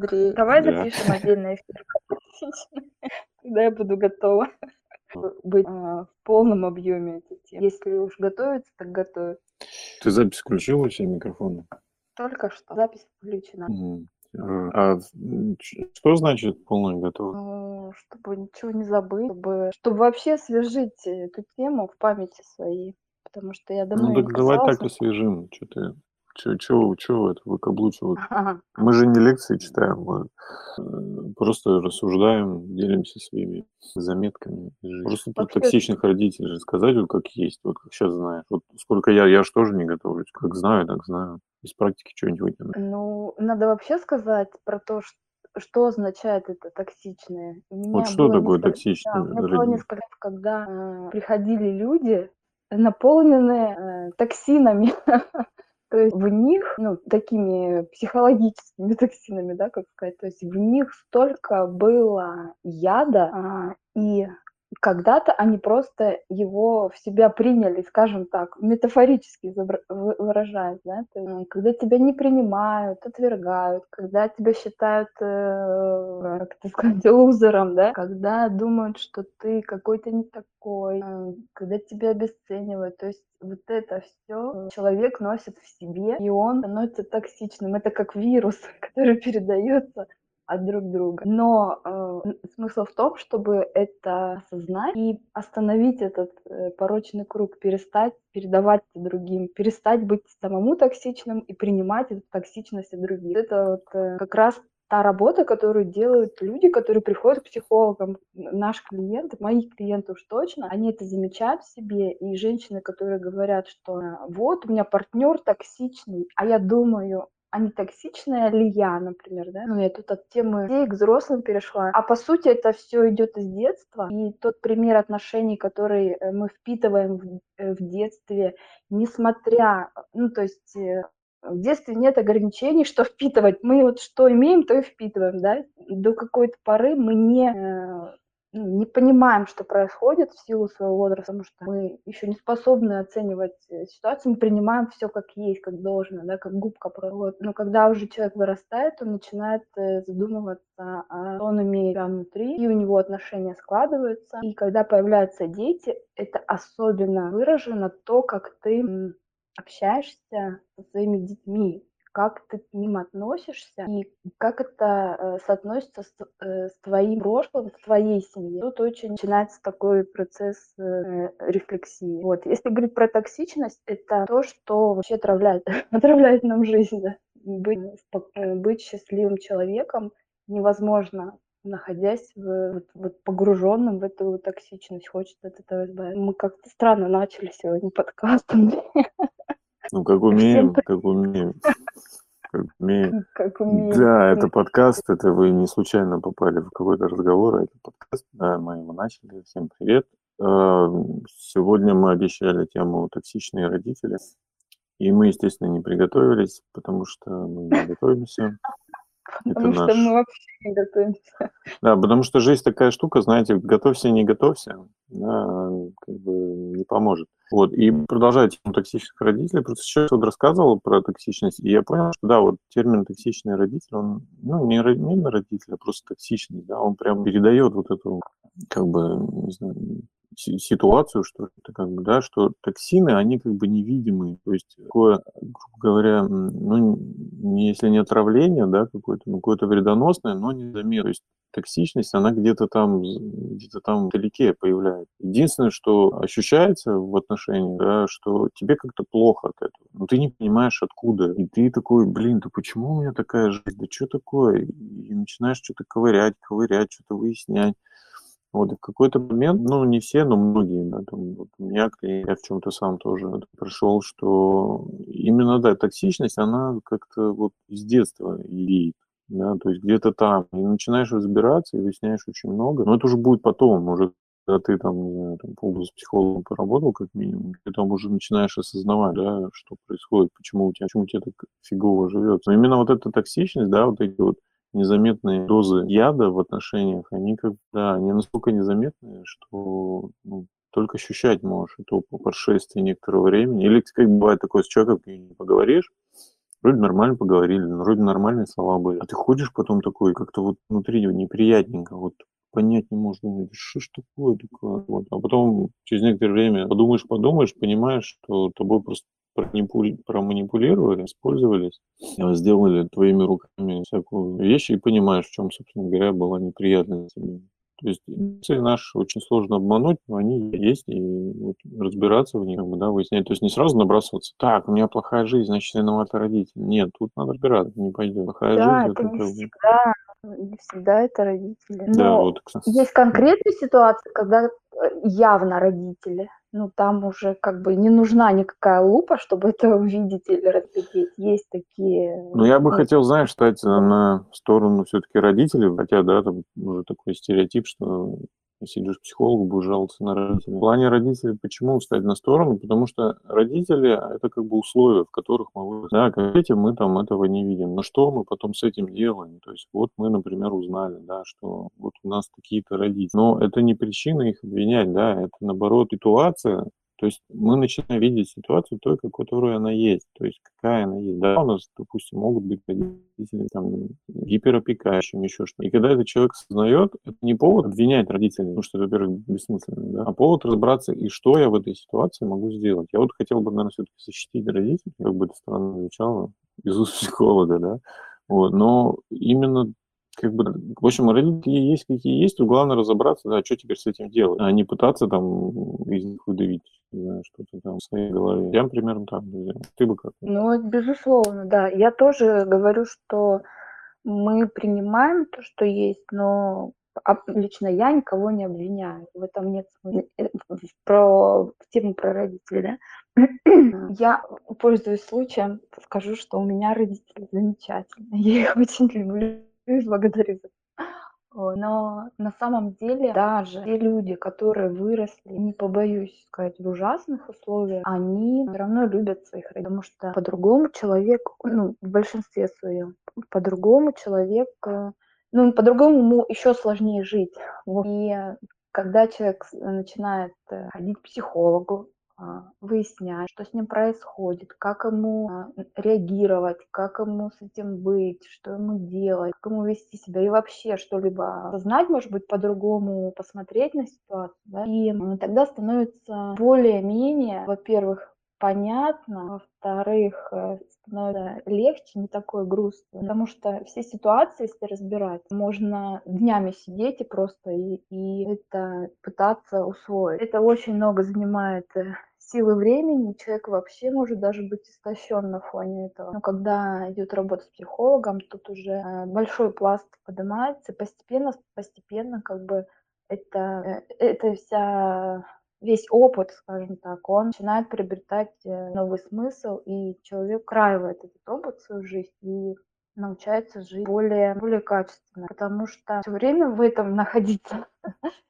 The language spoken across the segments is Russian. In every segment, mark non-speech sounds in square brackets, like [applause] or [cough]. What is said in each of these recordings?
Андрей, давай Да. запишем отдельный эфир. [laughs] Когда я буду готова быть а, в полном объеме этой темы. Если уж готовиться, так готовить. Ты запись включила все микрофоны? Только что запись включена. А а, что значит полная готовность? Ну, чтобы ничего не забыть, чтобы, чтобы вообще освежить эту тему в памяти своей. Потому что я давно Ну так не давай так освежим. Что ты, чё, чё, чё это выкаблучивать? Ага. Мы же не лекции читаем, мы э, просто рассуждаем, делимся своими заметками. Просто про токсичных родителей же сказать, вот как есть, вот как сейчас знаешь. Вот сколько я, я же тоже не готовлюсь. Как знаю, так знаю. Из практики что-нибудь вытяну. Ну, надо вообще сказать про то, ш- что означает это токсичное. У меня Вот что такое несколько- Да, токсичный у меня было несколько раз, когда э, приходили люди, наполненные э, токсинами. [laughs] То есть в них, ну, такими психологическими [laughs] токсинами, да, как сказать, то есть в них столько было яда, а, и когда-то они просто его в себя приняли, скажем так, метафорически выражаясь, да, когда тебя не принимают, отвергают, когда тебя считают, э, как это сказать, лузером, да, когда думают, что ты какой-то не такой, э, когда тебя обесценивают, то есть вот это все человек носит в себе, и он становится токсичным. Это как вирус, [laughs] который передается от друг друга. Но э, смысл в том, чтобы это осознать и остановить этот э, порочный круг, перестать передавать другим, перестать быть самому токсичным и принимать эту токсичность от других. Это вот э, как раз та работа, которую делают люди, которые приходят к психологам, наши клиенты, мои клиенты уж точно, они это замечают в себе, и женщины, которые говорят, что вот у меня партнер токсичный, а я думаю, а не токсичная ли я, например, да? Ну, я тут от темы детей к взрослым перешла. А по сути это все идет из детства. И тот пример отношений, который э, мы впитываем в, э, в детстве, несмотря, ну, то есть э, в детстве нет ограничений, что впитывать. Мы вот что имеем, то и впитываем, да. До какой-то поры мы не, не понимаем, что происходит в силу своего возраста, потому что мы еще не способны оценивать э, ситуацию, мы принимаем все как есть, как должно, да, как губка. просто. Вот. Но когда уже человек вырастает, он начинает э, задумываться, что он имеет внутри, и у него отношения складываются. И когда появляются дети, это особенно выражено то, как ты общаешься со своими детьми, как ты к ним относишься и как это э, соотносится с, э, с твоим прошлым, с твоей семьей. Тут очень начинается такой процесс э, рефлексии. Вот. Если говорить про токсичность, это то, что вообще отравляет, [laughs] отравляет нам жизнь. Да? Быть, быть счастливым человеком невозможно находясь в, вот, вот погруженным в эту токсичность, хочется от этого избавиться. Мы как-то странно начали сегодня подкаст, Андрей, [laughs] Ну, как умеем, как умеем. [laughs] Как умеем. как умеем. Да, это подкаст, это вы не случайно попали в какой-то разговор, а это подкаст, да, мы его начали. Всем привет. Э, Сегодня мы обещали тему токсичные родители, и мы, естественно, не приготовились, потому что мы не готовимся. Потому это что наш- мы вообще не готовимся. Да, потому что жизнь такая штука, знаете, готовься, не готовься, да, как бы не поможет. Вот, и продолжая тему токсичных родителей, просто сейчас вот рассказывал про токсичность, и я понял, что да, вот термин токсичный родитель, он, ну, не, не родитель, а просто токсичный, да, он прям передает вот эту, как бы, не знаю, ситуацию, что это как бы, да, что токсины, они как бы невидимые, то есть такое, грубо говоря, ну, не, если не отравление, да, какое-то, ну, какое-то вредоносное, но незаметно, то есть токсичность, она где-то там, где-то там вдалеке появляется. Единственное, что ощущается в отношениях, да, что тебе как-то плохо от этого. Но ты не понимаешь, откуда. И ты такой, блин, да почему у меня такая жизнь? Да что такое? И начинаешь что-то ковырять, ковырять, что-то выяснять. Вот, и в какой-то момент, ну, не все, но многие, да, там, вот у меня, клиент, я в чем-то сам тоже пришел, что именно, да, токсичность, она как-то вот из детства идет, да, то есть где-то там, и начинаешь разбираться, и выясняешь очень много, но это уже будет потом, уже когда ты там, не знаю, там полгода с психологом поработал, как минимум, ты там уже начинаешь осознавать, да, что происходит, почему у тебя, почему у тебя так фигово живет. Но именно вот эта токсичность, да, вот эти вот незаметные дозы яда в отношениях, они как да, они настолько незаметные, что ну, только ощущать можешь это по прошествии некоторого времени. Или как бывает такое с человеком, не поговоришь, Вроде нормально поговорили, вроде нормальные слова были. А ты ходишь потом такой, как-то вот внутри неприятненько, вот понять не можешь, думаешь, что ж такое такое. Вот. А потом через некоторое время подумаешь, подумаешь, понимаешь, что тобой просто проманипулировали, использовались, а, сделали твоими руками всякую вещь и понимаешь, в чем, собственно говоря, была неприятность. То есть эмоции наши очень сложно обмануть, но они есть, и вот разбираться в них, да, выяснять. То есть не сразу набрасываться, так, у меня плохая жизнь, значит, виноваты родители. Нет, тут надо разбираться, не пойдет. Плохая Да, жизнь, это это не всегда, не всегда это родители. Да, Но вот, кстати. есть конкретные ситуации, когда э, явно родители. Ну, там уже как бы не нужна никакая лупа, чтобы это увидеть или разглядеть. Есть такие... Ну, я бы ну, хотел, знаешь, стать на сторону все-таки родителей, хотя, да, там уже такой стереотип, что если идешь к психологу, будешь жаловаться на родителей. В плане родителей почему встать на сторону? Потому что родители – это как бы условия, в которых мы выросли. Да, как дети мы там этого не видим. Но что мы потом с этим делаем? То есть вот мы, например, узнали, да, что вот у нас такие-то родители. Но это не причина их обвинять, да, это наоборот ситуация, то есть мы начинаем видеть ситуацию только, которая она есть, то есть какая она есть. Да, у нас, допустим, могут быть родители там гиперопекающими, еще что-то. И когда этот человек осознает, это не повод обвинять родителей, потому что, во-первых, бессмысленно, да, а повод разобраться, и что я в этой ситуации могу сделать. Я вот хотел бы, наверное, все-таки защитить родителей, как бы это странно звучало, из уст психолога, да, вот, но именно как бы, в общем, родители есть какие есть, то главное разобраться, да, что теперь с этим делать, а не пытаться там из них выдавить, что-то там в своей голове. Я, примерно так. Ты бы как? Ну, безусловно, да. Я тоже говорю, что мы принимаем то, что есть, но лично я никого не обвиняю. В этом нет. Э, про тему про родителей, да. [clears throat] Я, пользуясь случаем, скажу, что у меня родители замечательные. Я их очень люблю и [laughs] благодарю. Но на самом деле даже те люди, которые выросли, не побоюсь сказать, в ужасных условиях, они все равно любят своих родителей, потому что по-другому человек, ну, в большинстве своем, по-другому человек, э, ну, по-другому ему еще сложнее жить. Вот. И когда человек начинает э, ходить к психологу, выяснять, что с ним происходит, как ему а, реагировать, как ему с этим быть, что ему делать, как ему вести себя и вообще что-либо знать, может быть, по-другому посмотреть на ситуацию. Да? И тогда становится более-менее, во-первых, понятно, во-вторых, э, становится легче, не такой грустно, потому что все ситуации, если разбирать, можно днями сидеть и просто и, и это пытаться усвоить. Это очень много занимает э, силы времени, человек вообще может даже быть истощен на фоне этого. Но когда идет работа с психологом, тут уже э, большой пласт поднимается, постепенно, постепенно как бы это, э, это вся весь опыт, скажем так, он начинает приобретать э, новый смысл, и человек краивает этот опыт в свою жизнь и научается жить более, более качественно, потому что все время в этом [laughs] находиться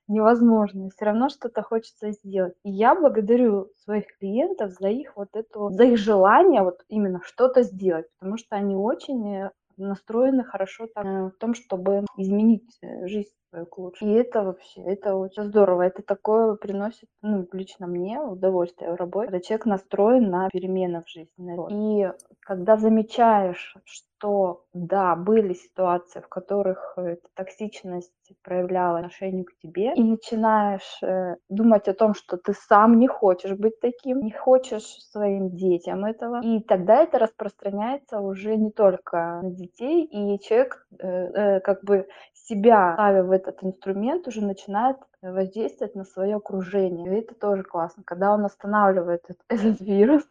невозможно. Все равно что-то хочется сделать. И я благодарю своих клиентов за их вот эту, за их желание вот именно что-то сделать, потому что они очень э, настроены хорошо так, э, в том, чтобы изменить э, жизнь к лучшему. И это вообще, это очень здорово. Это такое приносит, ну, лично мне удовольствие в работе, когда человек настроен на перемены в жизни. И когда замечаешь, что да, были ситуации, в которых эта токсичность проявляла отношение к тебе, и начинаешь э, думать о том, что ты сам не хочешь быть таким, не хочешь своим детям этого, и тогда это распространяется уже не только на детей, и человек э, э, как бы себя ставя в этот инструмент уже начинает воздействовать на свое окружение. И это тоже классно, когда он останавливает этот, [laughs] этот вирус,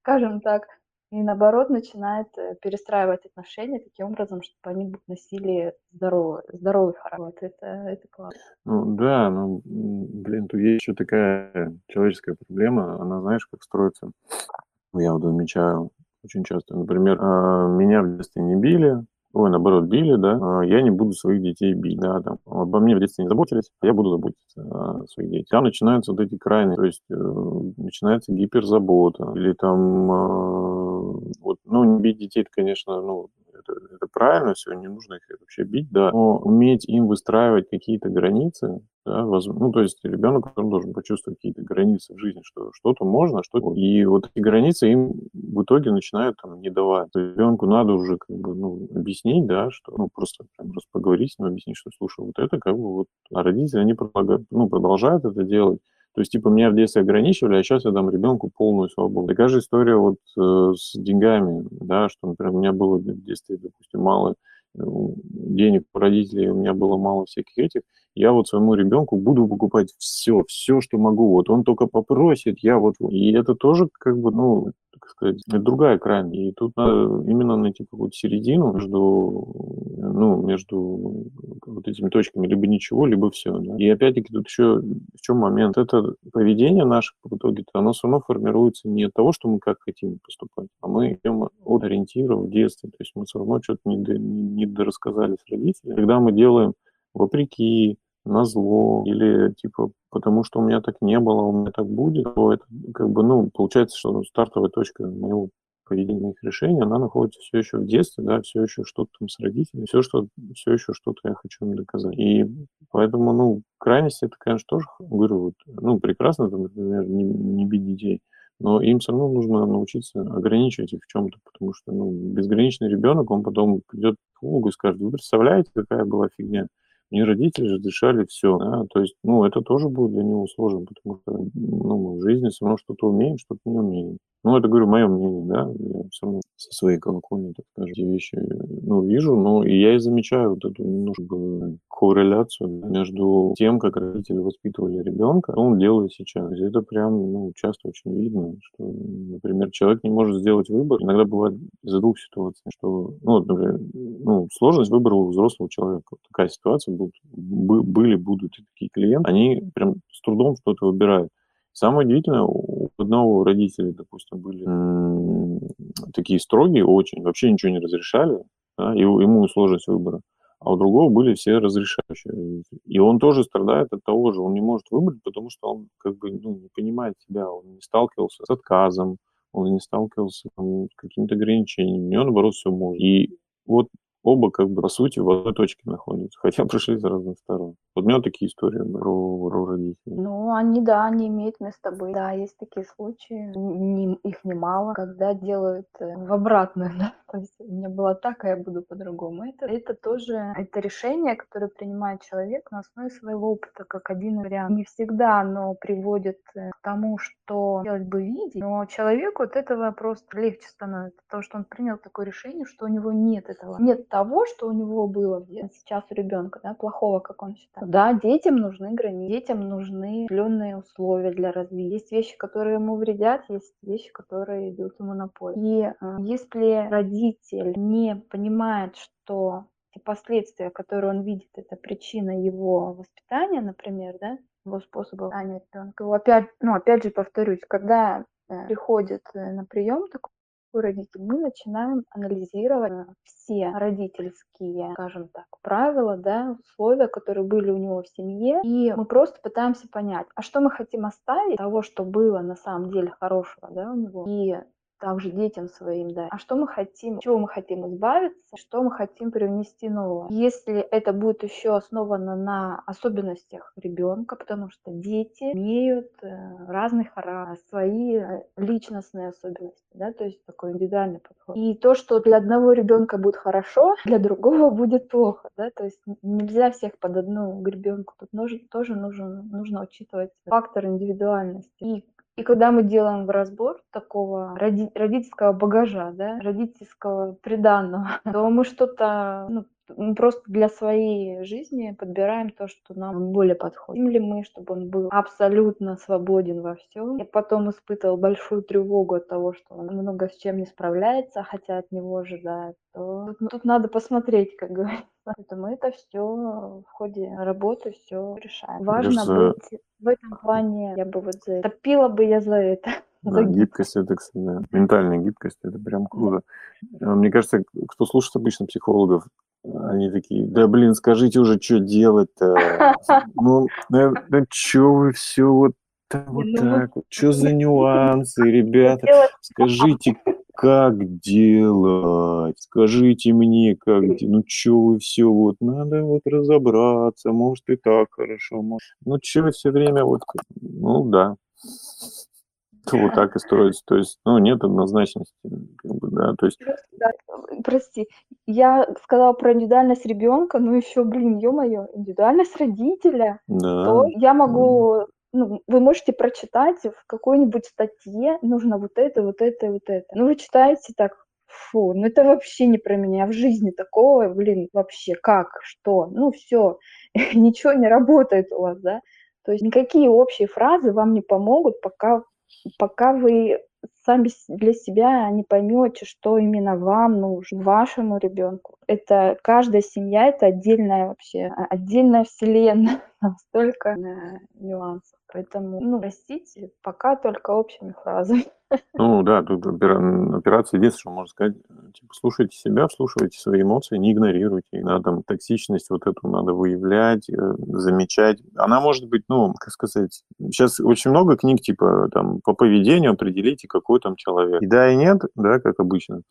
скажем так, и наоборот начинает э, перестраивать отношения таким образом, чтобы они носили здоровый, здоровый характер. Вот это, это классно. Ну да, ну, блин, тут есть еще такая человеческая проблема, она, знаешь, как строится. Я вот замечаю очень часто. Например, а, меня в детстве не били, ой, наоборот, били, да, а, я не буду своих детей бить, да, там, обо мне в детстве не заботились, я буду заботиться о своих детях. Там начинаются вот эти крайние, то есть э, начинается гиперзабота, или там, э, вот, ну, не бить детей, это, конечно, ну, это, это правильно, все, не нужно их вообще бить, да, но уметь им выстраивать какие-то границы, Да, ну, то есть ребенок он должен почувствовать какие-то границы в жизни, что что-то можно, что и вот эти границы им в итоге начинают там не давать. Ребенку надо уже как бы ну, объяснить, да, что ну просто прям раз поговорить с ним, объяснить, что слушай, вот это как бы вот, а родители они продолжают, ну, продолжают это делать. То есть, типа, меня в детстве ограничивали, а сейчас я дам ребенку полную свободу. Такая же история вот э, с деньгами, да, что, например, у меня было в детстве, допустим, мало э, денег у родителей, у меня было мало всяких этих, я вот своему ребенку буду покупать все, все, что могу. Вот он только попросит, я вот... И это тоже как бы, ну, так сказать, другая крайность. И тут надо именно найти какую-то середину между, ну, между вот этими точками. Либо ничего, либо все. Да? И опять-таки тут еще в чем момент? Это поведение наше в итоге, оно все равно формируется не от того, что мы как хотим поступать, а мы идем от ориентира в детстве. То есть мы все равно что-то не, не, не с родителями. Когда мы делаем вопреки, на зло или типа потому что у меня так не было, у меня так будет, то это как бы, ну, получается, что стартовая точка моего поведения, моих решений, она находится все еще в детстве, да, все еще что-то там с родителями, все, что, все еще что-то я хочу им доказать. И поэтому, ну, крайности это, конечно, тоже, говорю, вот, ну, прекрасно, там, например, не, не бить детей, но им все равно нужно научиться ограничивать их в чем-то, потому что, ну, безграничный ребенок, он потом придет к Богу и скажет, вы представляете, какая была фигня? Мне родители разрешали все. Да? То есть, ну, это тоже будет для него сложно, потому что ну, мы в жизни все равно что-то умеем, что-то не умеем. Ну, это, говорю, мое мнение, да, я все равно со своей колокольни, так скажем, эти вещи, ну, вижу, но и я и замечаю вот эту немножко корреляцию между тем, как родители воспитывали ребенка, что он делает сейчас. Это прям, ну, часто очень видно, что, например, человек не может сделать выбор. Иногда бывает из-за двух ситуаций, что, ну, например, ну, сложность выбора у взрослого человека. Вот такая ситуация будут, были, будут такие клиенты, они прям с трудом что-то выбирают. Самое удивительное, у одного родителей, допустим, были такие строгие очень, вообще ничего не разрешали, да, и ему сложность выбора. А у другого были все разрешающие И он тоже страдает от того же. Он не может выбрать, потому что он как бы ну, не понимает себя. Он не сталкивался с отказом, он не сталкивался там, с какими-то ограничениями. У него, наоборот, все может. И вот оба как бы по сути в одной точке находятся, хотя [laughs] пришли с разных сторон. Вот у меня такие истории про, про родителей. Ну, они, да, они имеют место быть. Да, есть такие случаи, не, их немало, когда делают э, в обратную, [laughs] да, то есть у меня было так, а я буду по-другому. Это, это тоже, это решение, которое принимает человек на основе своего опыта, как один вариант. Не всегда оно приводит э, к тому, что делать бы видеть, но человеку от этого просто легче становится, потому что он принял такое решение, что у него нет этого, нет того, что у него было сейчас у ребенка, да, плохого, как он считает. Да, детям нужны границы, детям нужны определенные условия для развития. Есть вещи, которые ему вредят, есть вещи, которые идут ему на пользу. И э, если родитель не понимает, что те последствия, которые он видит, это причина его воспитания, например, да, его способа воспитания ребенка. Опять, ну, опять же повторюсь, когда э, приходит э, на прием такой родитель, мы начинаем анализировать э, все родительские, скажем так, правила, да, условия, которые были у него в семье, и мы просто пытаемся понять, а что мы хотим оставить того, что было на самом деле хорошего, да, у него, и также детям своим, да. А что мы хотим, чего мы хотим избавиться, что мы хотим привнести нового. Если это будет еще основано на особенностях ребенка, потому что дети имеют э, разный характер, свои э, личностные особенности, да, то есть такой индивидуальный подход. И то, что для одного ребенка будет хорошо, для другого будет плохо, да, то есть нельзя всех под одну гребенку. Тут нужно, тоже нужно, нужно учитывать фактор индивидуальности. И и когда мы делаем разбор такого роди- родительского багажа, да, родительского приданного, [laughs] то мы что-то ну, мы просто для своей жизни подбираем то, что нам более подходит. Хотим ли мы, чтобы он был абсолютно свободен во всем, и потом испытывал большую тревогу от того, что он много с чем не справляется, хотя от него ожидают, то тут, тут надо посмотреть, как говорится. Поэтому это все в ходе работы все решаем. Важно кажется, быть в этом плане, я бы вот за это. Топила бы я за это. [laughs] Да, гибкость, это, кстати, да. ментальная гибкость, это прям круто. Да. Мне кажется, кто слушает обычно психологов, они такие, да блин, скажите уже, что делать-то? [laughs] Ну, да, да что вы все вот, вот ну, так вот, что за нюансы, ребята? Скажите, [laughs] как делать? Скажите мне, как делать? Ну, что вы все, вот, надо вот разобраться, может, и так хорошо, может. Ну, что вы все время вот, ну, да. Вот так и строится. То есть, ну, нет однозначности. Как бы, да, то есть... Да, прости, я сказала про индивидуальность ребенка, но еще, блин, ё-моё, индивидуальность родителя. Да. То я могу ну, вы можете прочитать в какой-нибудь статье, нужно вот это, вот это, вот это. Ну, вы читаете так, фу, ну это вообще не про меня, в жизни такого, блин, вообще как, что, ну все, [laughs] ничего не работает у вас, да. То есть никакие общие фразы вам не помогут, пока, пока вы сами для себя не поймете, что именно вам нужно, вашему ребенку. Это каждая семья, это отдельная вообще, отдельная вселенная, [laughs] столько нюансов. Поэтому, ну, простите, пока только общими фразами. [laughs] Ну да, тут операция единственное, что можно сказать, типа, слушайте себя, слушайте свои эмоции, не игнорируйте да, там, токсичность вот эту надо выявлять, э, замечать. Она может быть, ну, как сказать, сейчас очень много книг, типа, там, по поведению определите, какой там человек. И да, и нет, да, как обычно.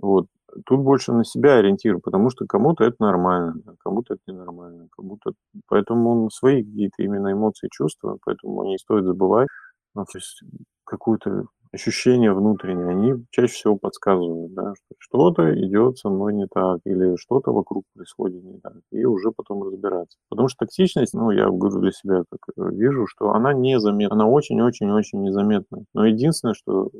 Вот. Тут больше на себя ориентирую, потому что кому-то это нормально, кому-то это ненормально, кому-то... Поэтому свои какие-то именно эмоции, чувства, поэтому не стоит забывать. Ну, то есть какое-то ощущение внутреннее, они чаще всего подсказывают, да, что что-то идет со мной не так, или что-то вокруг происходит не так, и уже потом разбираться. Потому что токсичность, ну, я говорю для себя, как э, вижу, что она незаметна, она очень-очень-очень незаметна. Но единственное, что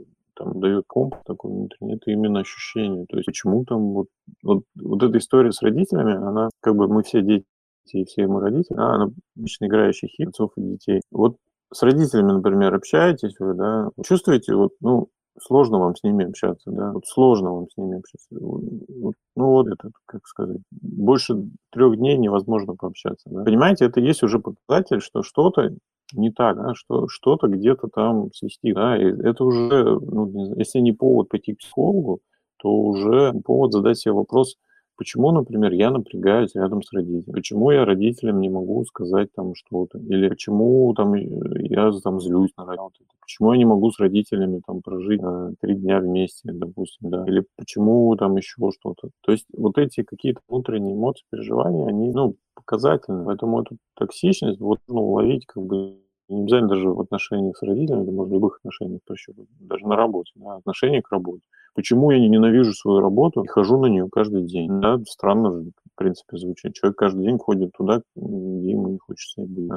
там дает комп такой внутренний, это именно ощущение. То есть почему там вот, вот, вот эта история с родителями, она как бы мы все дети, и все мы родители, да, она обычно играющих отцов и детей. Вот с родителями, например, общаетесь вы, да, чувствуете, вот, ну, сложно вам с ними общаться, да, вот сложно вам с ними общаться. Вот, ну вот это, как сказать, больше трех дней невозможно пообщаться. Да. Понимаете, это есть уже показатель, что что-то не так, да, что что-то где-то там свести, да, и это уже, ну, если не повод пойти к психологу, то уже повод задать себе вопрос, почему, например, я напрягаюсь рядом с родителями, почему я родителям не могу сказать там что-то, или почему там я там злюсь на родителей, почему я не могу с родителями там прожить э, три дня вместе, допустим, да, или почему там еще что-то. То есть вот эти какие-то внутренние эмоции, переживания, они, ну, показательны, поэтому эту токсичность вот, ну, уловить как бы не обязательно даже в отношениях с родителями, это может в любых отношениях прощупать, даже на работе, да, отношение к работе. Почему я не ненавижу свою работу и хожу на нее каждый день? Да, странно же, в принципе, звучит. Человек каждый день ходит туда, где ему не хочется быть.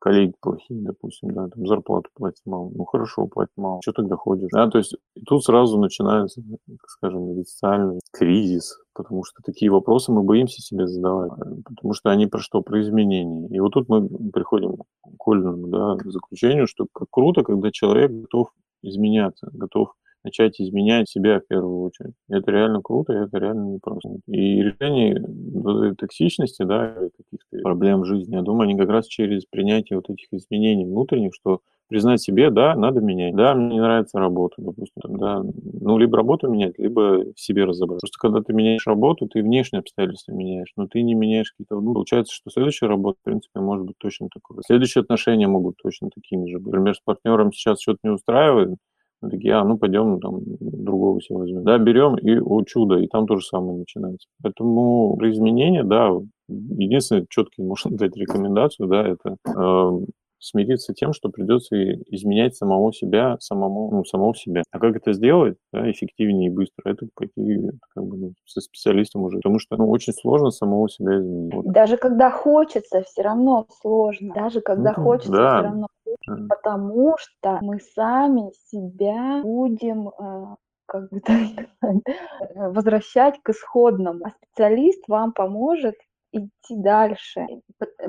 Коллеги плохие, допустим, да, там зарплату платят мало. Ну хорошо, платят мало. Что тогда ходишь? Да, то есть тут сразу начинается, скажем, социальный кризис, потому что такие вопросы мы боимся себе задавать, потому что они про что? Про изменения. И вот тут мы приходим к Ольному, да, заключению, что как круто, когда человек готов изменяться, готов начать изменять себя в первую очередь. Это реально круто, это реально непросто. И решение вот этой токсичности, да, каких-то проблем в жизни, я думаю, они как раз через принятие вот этих изменений внутренних, что признать себе, да, надо менять. Да, мне не нравится работа, допустим, да. Ну, либо работу менять, либо в себе разобраться. Просто когда ты меняешь работу, ты внешние обстоятельства меняешь, но ты не меняешь какие-то... Ну, получается, что следующая работа, в принципе, может быть точно такой. Следующие отношения могут точно такими же. Например, с партнером сейчас что-то не устраивает, мы такие, а, ну пойдем там другого себе возьмем. Да, берем и, о чудо, и там то же самое начинается. Поэтому при изменении, да, единственное, четкий можно [laughs] дать рекомендацию, да, это э, смириться тем, что придется изменять самого себя, самому, ну, самого себя. А как это сделать, да, эффективнее и быстро, это пойти как бы, ну, со специалистом уже, потому что ну, очень сложно самого себя изменить. Вот. Даже когда хочется, все равно сложно. Даже когда ну, хочется, да. все равно сложно, потому что мы сами себя будем э, как бы [laughs] возвращать к исходному. А специалист вам поможет идти дальше,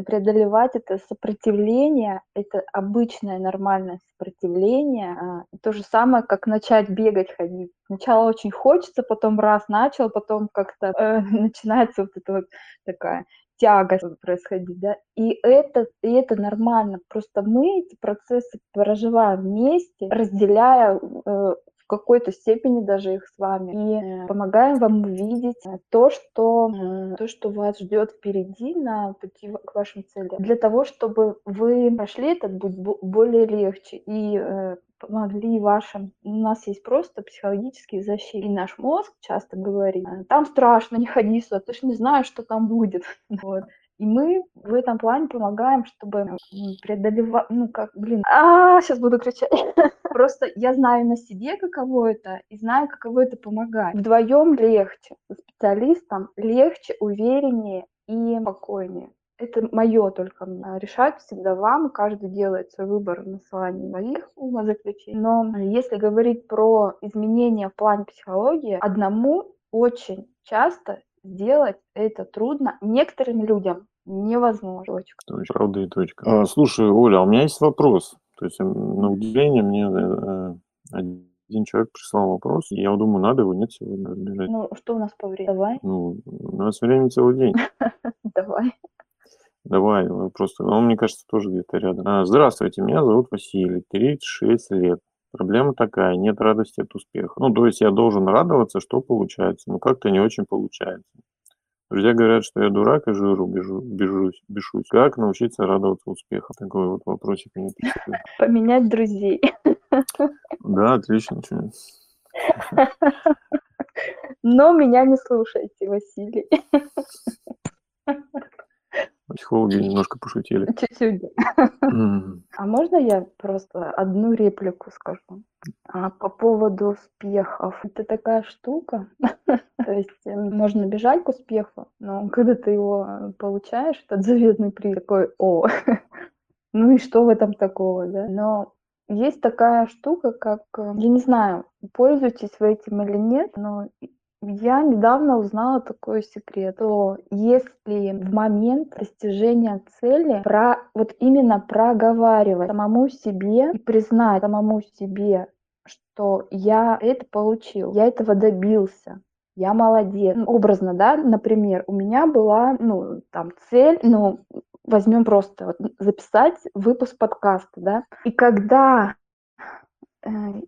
преодолевать это сопротивление, это обычное нормальное сопротивление. А, то же самое, как начать бегать, ходить. Сначала очень хочется, потом раз начал, потом как-то э, [laughs] начинается вот эта вот такая тяга происходить, да, и это, и это нормально, просто мы эти процессы проживаем вместе, разделяя э, какой-то степени даже их с вами и э, помогаем вам увидеть э, то, что, э, то, что вас ждет впереди на пути к вашим целям. Для того, чтобы вы прошли этот путь более легче и помогли вашим... У нас есть просто психологические защиты. И наш мозг часто говорит, «А, там страшно, не ходи сюда, ты же не знаешь, что там будет. [laughs] Вот. И мы в этом плане помогаем, чтобы преодолевать, ну как, блин, а сейчас буду кричать. [laughs] Просто я знаю на себе, каково это, и знаю, каково это помогать. Вдвоем легче, специалистам легче, увереннее и спокойнее. Это мое только решать всегда вам, каждый делает свой выбор на основании моих умозаключений. Но если говорить про изменения в плане психологии, одному очень часто сделать это трудно один людям невозможно. Точка. Правда и точка. А, слушай, Оля, а у меня есть вопрос. То есть, на удивление, мне э, один человек прислал вопрос, и я думаю, надо его, нет, сегодня разбирать. Ну, что у нас по времени? Давай. Ну, у нас времени целый день. [laughs] Давай. Давай, просто, он, мне кажется, тоже где-то рядом. А, здравствуйте, меня зовут Василий, 36 лет. Проблема такая, нет радости от успеха. Ну, то есть я должен радоваться, что получается, но как-то не очень получается. Друзья говорят, что я дурак и жиру бежу, бежусь, бешусь. Как научиться радоваться успеху? Такой вот вопросик мне пришли. [laughs] Поменять друзей. [laughs] Да, отлично. [laughs] Но меня не слушайте, Василий. Психологи немножко пошутили. Чуть-чуть. А можно я просто одну реплику скажу? А по поводу успехов. Это такая штука. [laughs] То есть эм, можно бежать к успеху, но когда ты его получаешь, этот заветный приз, такой, о, [laughs] ну и что в этом такого, да? Но есть такая штука, как, э, я не знаю, пользуетесь вы этим или нет, но я недавно узнала такой секрет, что если в момент достижения цели про, вот именно проговаривать самому себе и признать самому себе, что я это получил, я этого добился, я молодец. Ну, образно, да, например, у меня была, ну, там, цель, ну, возьмем просто вот, записать выпуск подкаста, да, и когда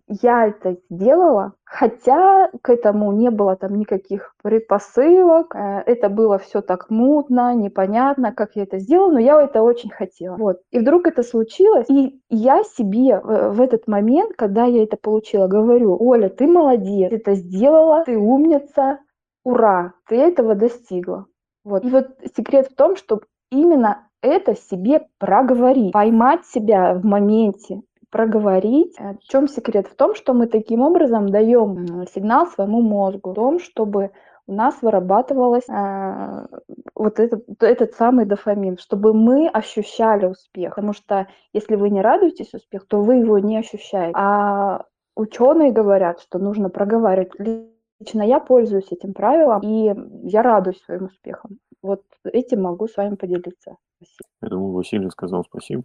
я это сделала, хотя к этому не было там никаких предпосылок, э, это было все так мутно, непонятно, как я это сделала, но я это очень хотела. Вот. И вдруг это случилось, и я себе в этот момент, когда я это получила, говорю, Оля, ты молодец, ты это сделала, ты умница, ура, ты этого достигла. Вот. И вот секрет в том, чтобы именно это себе проговорить, поймать себя в моменте, проговорить. Э, в чем секрет? В том, что мы таким образом даем сигнал своему мозгу о том, чтобы у нас вырабатывалось э, вот этот, этот самый дофамин, чтобы мы ощущали успех. Потому что если вы не радуетесь успеху, то вы его не ощущаете. А ученые говорят, что нужно проговаривать. Лично я пользуюсь этим правилом, и я радуюсь своим успехам. Вот этим могу с вами поделиться. Спасибо. Я думаю, Василий сказал спасибо.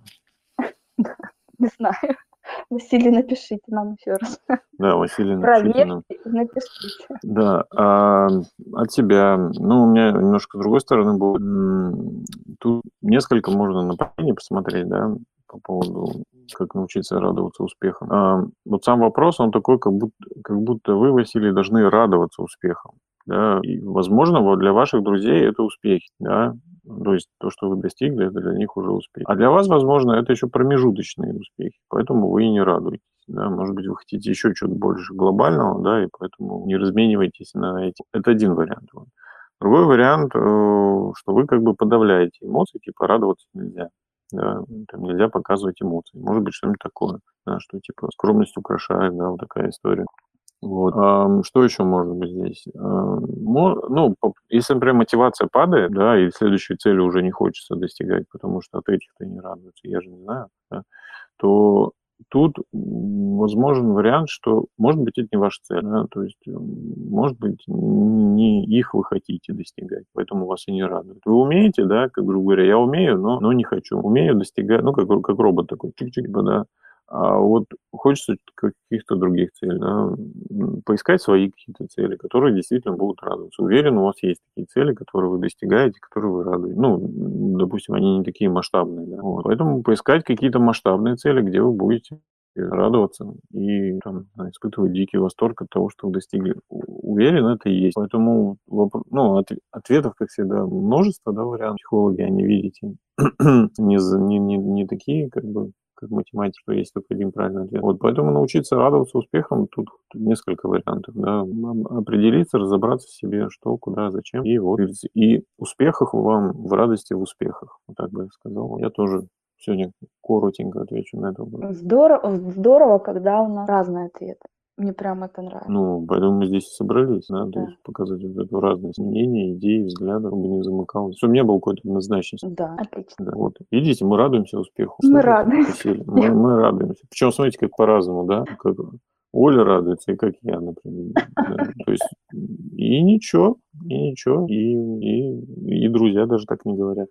[laughs] [laughs] Не знаю. Василий, напишите нам еще раз. Да, Василий, напишите нам. напишите. Да, а от тебя, ну, у меня немножко с другой стороны будет. Тут несколько можно направлений посмотреть, да, по поводу, как научиться радоваться успехам. А, вот сам вопрос, он такой, как будто, как будто вы, Василий, должны радоваться успехам. Да, и, возможно, для ваших друзей это успехи, да, то есть то, что вы достигли, это для них уже успех. А для вас, возможно, это еще промежуточные успехи, поэтому вы и не радуетесь. Да? Может быть, вы хотите еще чего-то больше глобального, да, и поэтому не разменивайтесь на эти. Это один вариант. Вот. Другой вариант, э, что вы как бы подавляете эмоции, типа радоваться нельзя. Да, там нельзя показывать эмоции. Может быть, что-нибудь такое, да, что типа скромность украшает, да, вот такая история. Вот. Что еще может быть здесь? Ну, если, например, мотивация падает, да, и следующей цели уже не хочется достигать, потому что от этих-то не радуются, я же не знаю, да, то тут возможен вариант, что, может быть, это не ваша цель, да, то есть, может быть, не их вы хотите достигать, поэтому вас и не радует. Вы умеете, да, как грубо говоря, я умею, но, но не хочу. Умею достигать, ну, как, как робот такой, чик-чик, да, а вот хочется каких-то других целей, да, поискать свои какие-то цели, которые действительно будут радоваться. Уверен, у вас есть такие цели, которые вы достигаете, которые вы радуете. Ну, допустим, они не такие масштабные. Да? Вот. Поэтому поискать какие-то масштабные цели, где вы будете радоваться и там, испытывать дикий восторг от того, что вы достигли. Уверен, это и есть. Поэтому ну, от, ответов, как всегда, множество да, вариантов. Психологи, они, видите, [clears throat] не, не, не, не такие как бы как математика, есть только один правильный ответ. Вот, поэтому научиться радоваться успехам, тут, несколько вариантов, да, определиться, разобраться в себе, что, куда, зачем, и вот, и успехах вам в радости в успехах, вот так бы я сказал. Я тоже сегодня коротенько отвечу на вопрос. Здорово, здорово, когда у нас разные ответы. Мне прям это нравится. Ну, поэтому мы здесь и собрались, да, Да. то есть показать вот эту разность мнений, идей, взглядов, чтобы не замыкалось, чтобы не было какой-то однозначности. Да, отлично. Да, вот. Видите, мы радуемся успеху. Мы Слышите, радуемся. Мы, [laughs] мы радуемся. Причем, смотрите, как по-разному, да? Как Оля радуется, и как я, например. Да. То есть, и ничего, и ничего, и, и, и друзья даже так не говорят.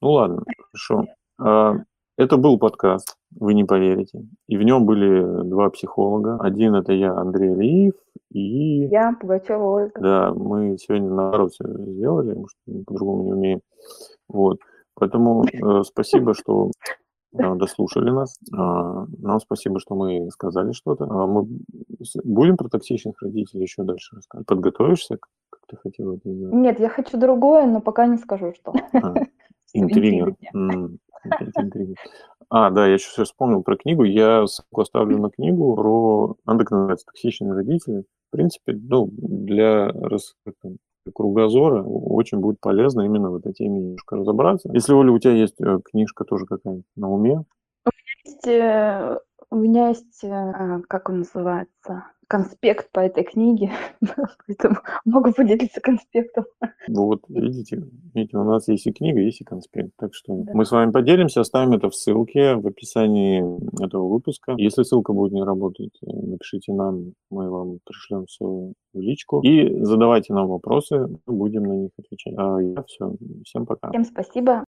Ну ладно, хорошо. А, Это был подкаст, вы не поверите. И в нем были два психолога. Один это я, Андрей Алиев, и Я Пугачева Ольга. да, мы сегодня наоборот все сделали, потому что по-другому не умеем. Вот. Поэтому э, спасибо, что э, дослушали нас. А, нам спасибо, что мы сказали что-то. А мы будем про токсичных родителей еще дальше рассказывать. Подготовишься, как как ты хотела это сделать? Нет, я хочу другое, но пока не скажу, что. А, [laughs] Интрига. А, да, я сейчас вспомнил про книгу. Я ссылку оставлю на книгу про... Она называется «Токсичные родители». В принципе, ну, для кругозора очень будет полезно именно в этой теме немножко разобраться. Если, Оля, у тебя есть э, книжка тоже какая-нибудь на уме, Есть, э, У меня есть, э, а, как он называется, конспект по этой книге, [laughs] поэтому могу поделиться конспектом. ну вот видите, видите, у нас есть и книга, есть и конспект. Так что Да. мы с вами поделимся, оставим это в ссылке в описании этого выпуска. Если ссылка будет не работать, э, напишите нам, мы вам пришлем все в личку. И задавайте нам вопросы, мы будем на них отвечать. А я все, всем пока. Всем спасибо.